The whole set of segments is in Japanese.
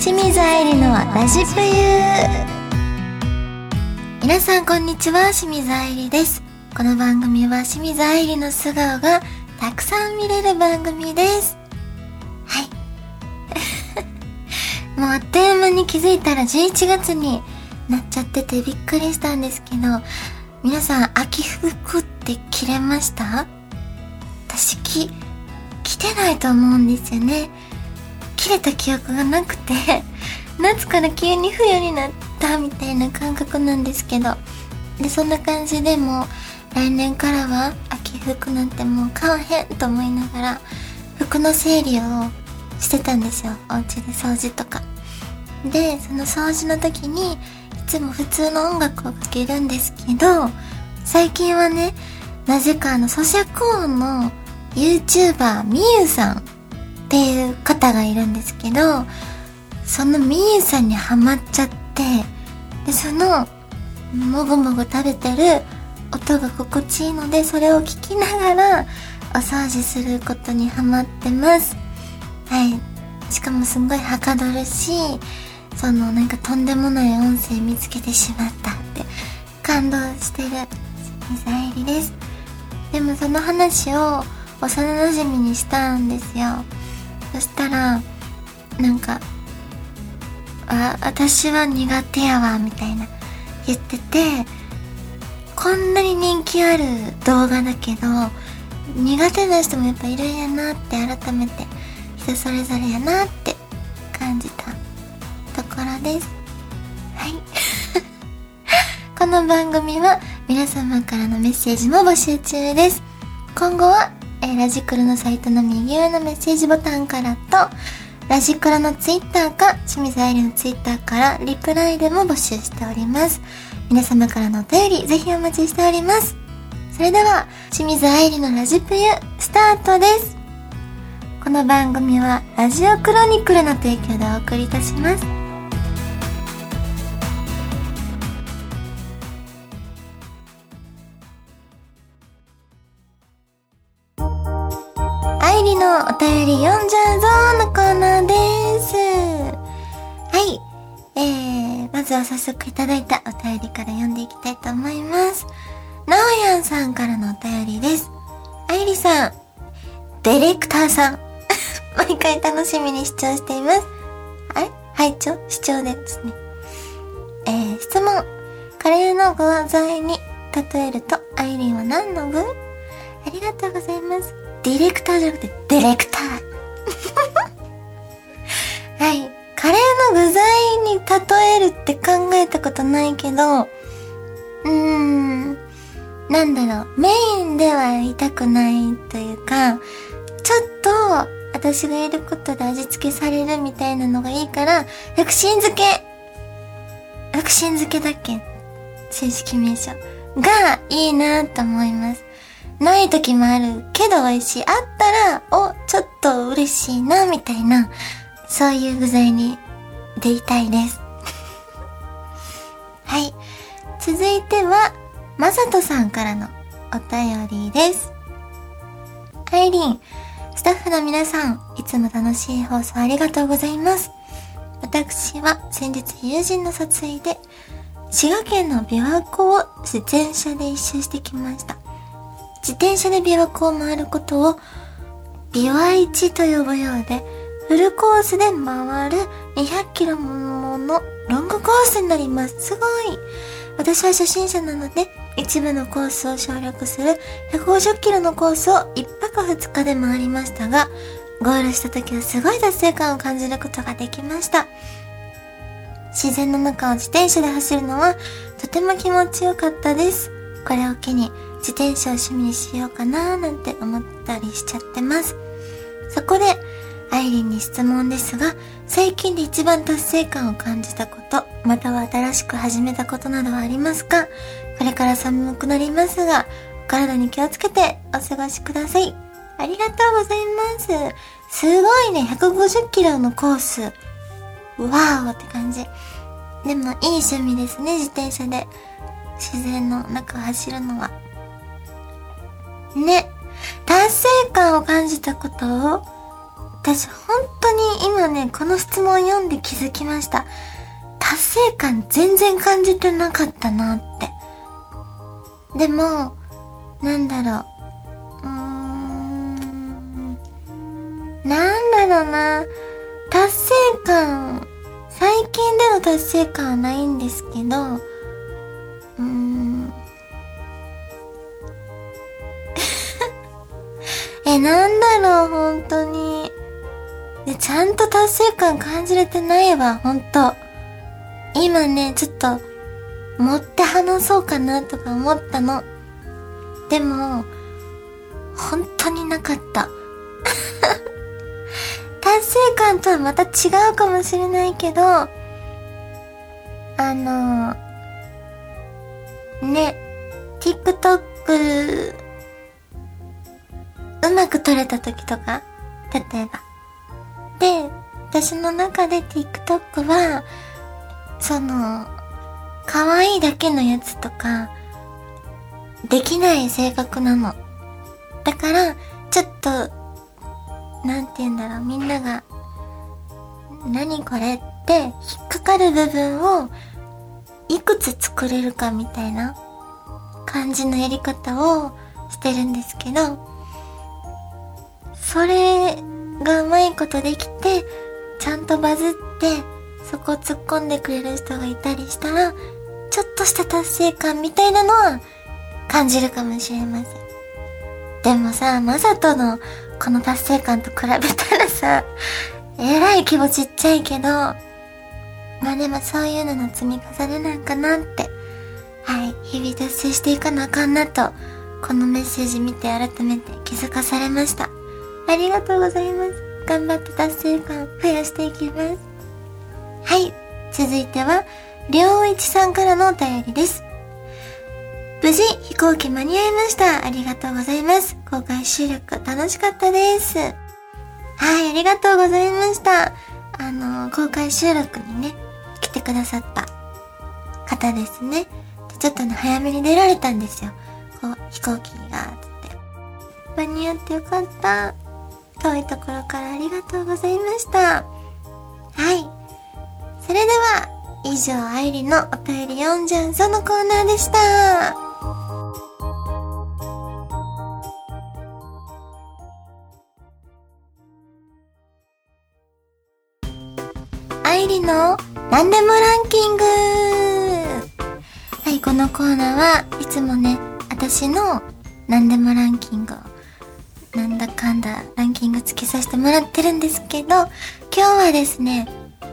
清水愛理のラジプユ皆さんこんにちは。清水愛理です。この番組は清水愛理の素顔がたくさん見れる番組です。はい。もうあっという間に気づいたら11月になっちゃっててびっくりしたんですけど皆さん秋服って着れました？私着着てないと思うんですよね。切れた記憶がなくて 夏から急に冬になったみたいな感覚なんですけどでそんな感じでも来年からは秋服なんてもう買わへんと思いながら服の整理をしてたんですよ。お家で掃除とか。でその掃除の時にいつも普通の音楽をかけるんですけど最近はねなぜかあの咀嚼音の YouTuber みゆさんっていう方がいるんですけど、そのみゆさんにハマっちゃって、で、その、もぐもぐ食べてる音が心地いいので、それを聞きながら、お掃除することにハマってます。はい。しかもすごいはかどるし、そのなんかとんでもない音声見つけてしまったって感動してる水愛理です。でもその話を幼馴染にしたんですよ。そしたらなんか「あ私は苦手やわ」みたいな言っててこんなに人気ある動画だけど苦手な人もやっぱいるんやなって改めて人それぞれやなって感じたところです。はい。この番組は皆様からのメッセージも募集中です。今後はえ、ラジクロのサイトの右上のメッセージボタンからと、ラジクロのツイッターか、清水愛理のツイッターからリプライでも募集しております。皆様からのお便り、ぜひお待ちしております。それでは、清水愛理のラジプユ、スタートです。この番組は、ラジオクロニクルの提供でお送りいたします。便り読んじゃうぞのコーナーです。はい。えー、まずは早速いただいたお便りから読んでいきたいと思います。なおやんさんからのお便りです。あいりさん、ディレクターさん、毎回楽しみに視聴しています。あれ？拝聴？視聴ですね。えー、質問。カレーの具材に例えると、アイリンは何の具？ありがとうございます。ディレクターじゃなくて、ディレクター。はい。カレーの具材に例えるって考えたことないけど、うーん、なんだろう、メインでは言いたくないというか、ちょっと私がいることで味付けされるみたいなのがいいから、薬神漬け薬神漬けだっけ？正式名称。がいいなと思います。ない時もあるけど美味しい。あったら、お、ちょっと嬉しいな、みたいな、そういう具材にでいたいです。はい。続いては、まさとさんからのお便りです。アイリン、スタッフの皆さん、いつも楽しい放送ありがとうございます。私は先日友人の撮影で、滋賀県の琵琶湖を自転車で一周してきました。自転車で琵琶湖を回ることを、琵琶市と呼ぶようで、フルコースで回る200キロものロングコースになります。すごい。私は初心者なので、一部のコースを省略する150キロのコースを1泊2日で回りましたが、ゴールした時はすごい達成感を感じることができました。自然の中を自転車で走るのはとても気持ちよかったです。これを機に自転車を趣味にしようかななんて思ったりしちゃってます。そこで、アイリンに質問ですが、最近で一番達成感を感じたこと、または新しく始めたことなどはありますか？これから寒くなりますが、お体に気をつけてお過ごしください。ありがとうございます。すごいね、150キロのコース。わーおって感じ。でもいい趣味ですね、自転車で。自然の中を走るのは。ね。達成感を感じたことを私本当に今ね、この質問読んで気づきました。達成感全然感じてなかったなって。でも、なんだろう。うーん。なんだろうな。達成感、最近での達成感はないんですけど、なんだろう、本当に。で、ちゃんと達成感感じれてないわ、ほんと。今ね、ちょっと、持って話そうかなとか思ったの。でも、本当になかった。達成感とはまた違うかもしれないけど、あの、ね、TikTok、うまく撮れた時とか、例えば。で、私の中で TikTok は、その、可愛いだけのやつとか、できない性格なの。だから、ちょっと、なんて言うんだろう、みんなが、何これって引っかかる部分を、いくつ作れるかみたいな感じのやり方をしてるんですけど、それがうまいことできて、ちゃんとバズって、そこ突っ込んでくれる人がいたりしたら、ちょっとした達成感みたいなのは感じるかもしれません。でもさ、まさとのこの達成感と比べたらさ、えらい規模ちっちゃいけど、まあでもそういうのの積み重ねなんかなって、はい、日々達成していかなあかんなと、このメッセージ見て改めて気づかされました。ありがとうございます。頑張って達成感増やしていきます。はい。続いては、りょういちさんからのお便りです。無事、飛行機間に合いました。ありがとうございます。公開収録楽しかったです。はい、ありがとうございました。あの、公開収録にね、来てくださった方ですね。ちょっとね、早めに出られたんですよ。こう、飛行機が、つって。間に合ってよかった。遠いところからありがとうございました。はい。それでは、以上、愛理のお便り読んじゃうぞのコーナーでした。愛理の何でもランキングはい、このコーナーはいつもね、私の何でもランキングをなんだかんだランキングつけさせてもらってるんですけど、今日はですね、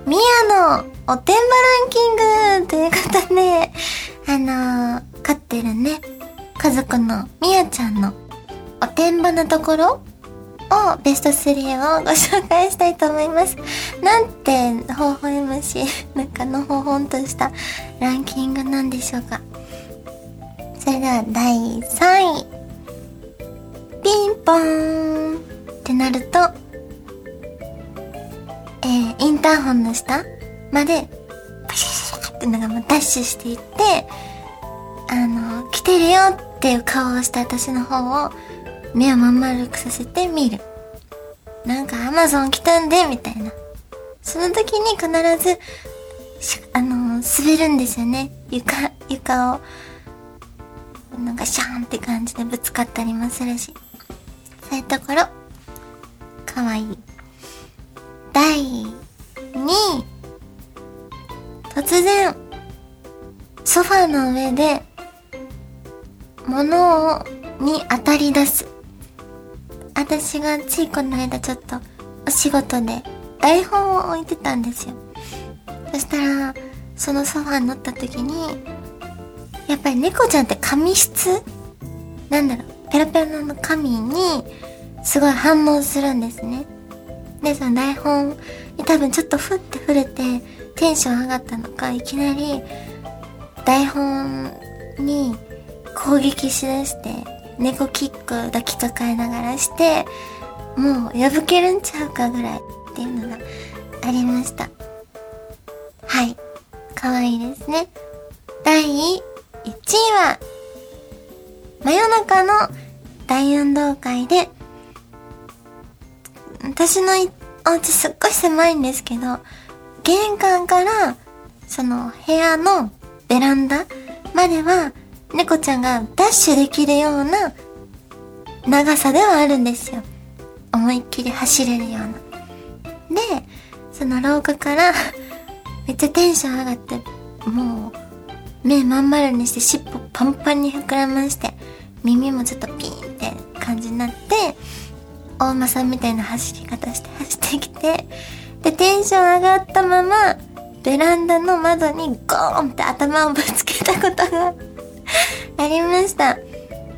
ミヤのおてんばランキングということで、あのー、飼ってるね、家族のミヤちゃんのおてんばなところをベスト3をご紹介したいと思います。なんて、微笑ましい、なんかのほほんとしたランキングなんでしょうか。それでは第3位。ピンポーンってなると、えー、インターホンの下まで、パシャシャってなんかもうダッシュしていって、あの、来てるよっていう顔をした私の方を目をまん丸くさせて見る。なんかアマゾン来たんで、みたいな。その時に必ず、あの、滑るんですよね。床、床を。なんかシャーンって感じでぶつかったりもするし。そういうところ、かわいい。第2位。突然、ソファーの上で、物を、に当たり出す。私がついこの間ちょっと、お仕事で台本を置いてたんですよ。そしたら、そのソファーに乗った時に、やっぱり猫ちゃんって紙質？なんだろう、ペラペラの紙に、すごい反応するんですね。で、その台本に多分ちょっとふって触れて、テンション上がったのか、いきなり、台本に攻撃しだして、猫キック抱きかかえながらして、もう破けるんちゃうかぐらいっていうのがありました。はい。かわいいですね。第1位は、真夜中の大運動会で私のお家すっごい狭いんですけど、玄関から、その部屋のベランダまでは、猫ちゃんがダッシュできるような長さではあるんですよ。思いっきり走れるような。で、その廊下からめっちゃテンション上がって、もう、目まん丸にして尻尾パンパンに膨らまして、耳もちょっとピーンって感じになって、大間さんみたいな走り方して走ってきて、で、テンション上がったまま、ベランダの窓にゴーンって頭をぶつけたことが ありました。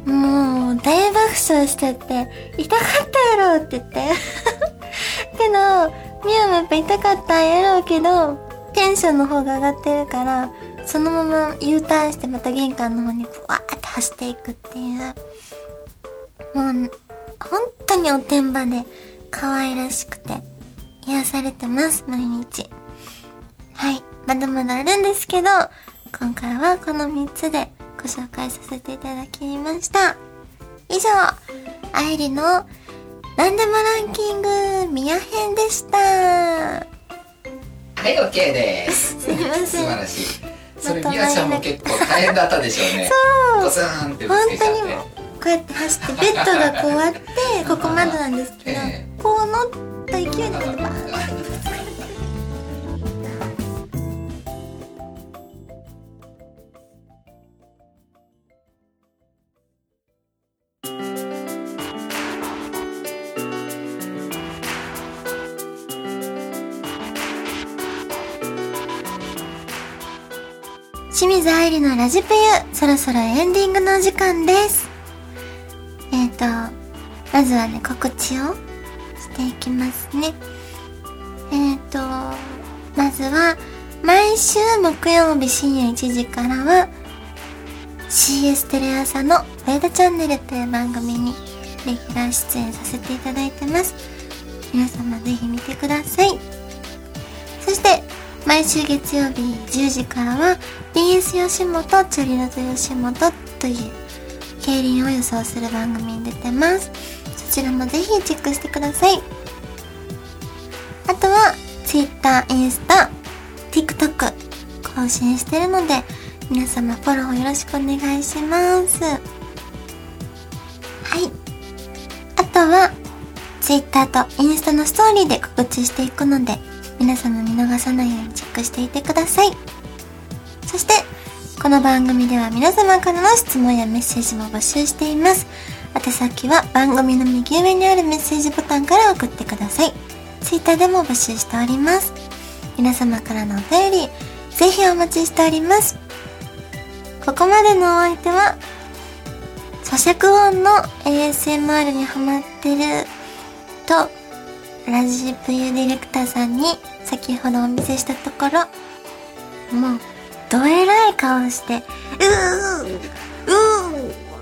もう、大爆笑しちゃって、痛かったやろって言って。けど、ミヤもやっぱ痛かったんやろうけど、テンションの方が上がってるから、そのまま U ターンしてまた玄関の方にふわーって走っていくっていう。もう、本当におてんばで可愛らしくて癒されてます、毎日。はい。まだまだあるんですけど、今回はこの3つでご紹介させていただきました。以上、愛理のなんでもランキング、ミヤ編でした。はい、OK です。すいません素晴らしい。それ、またみやちゃんも結構大変だったでしょうね。そうゴツンってぶ本つけちゃって。こうやって走って、ベッドがこうあって、ここまでなんですけどえ、こう乗った勢いでバーン清水愛理のラジプユ、そろそろエンディングのお時間です。えっ、ー、と、まずはね、告知をしていきますね。えっ、ー、と、まずは、毎週木曜日深夜1時からは、CS テレ朝のフェードチャンネルという番組にレギュラー出演させていただいてます。皆様ぜひ見てください。そして、毎週月曜日10時からは BS 吉本チョリラと吉本という競輪を予想する番組に出てます。そちらもぜひチェックしてください。あとは Twitter、インスタ、TikTok 更新してるので皆様フォローよろしくお願いします。はい。あとは Twitter とインスタのストーリーで告知していくので皆様見逃さないようにチェックしていてください。そして、この番組では皆様からの質問やメッセージも募集しています。宛先は番組の右上にあるメッセージボタンから送ってください。Twitter でも募集しております。皆様からのお便り、ぜひお待ちしております。ここまでのお相手は、咀嚼音の ASMR にハマってると、ラジプユディレクターさんに先ほどお見せしたところ、もう、どえらい顔して、うー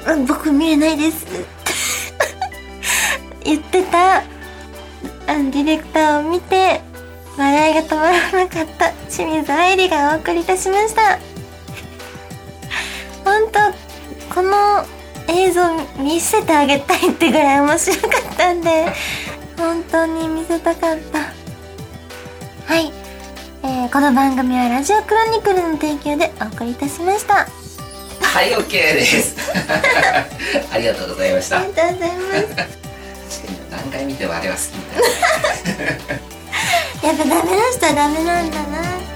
うー僕見れないです。言ってた、あの、ディレクターを見て、笑いが止まらなかった清水愛理がお送りいたしました。本当この映像見せてあげたいってぐらい面白かったんで、本当に見せたかった。はい。えー、この番組はラジオクロニクルの提供でお送りいたしました。あはい、OK です。ありがとうございました。りがとうございます。確かに何回見てもあれは好きみたいな。やっぱダメな人はダメなんだな。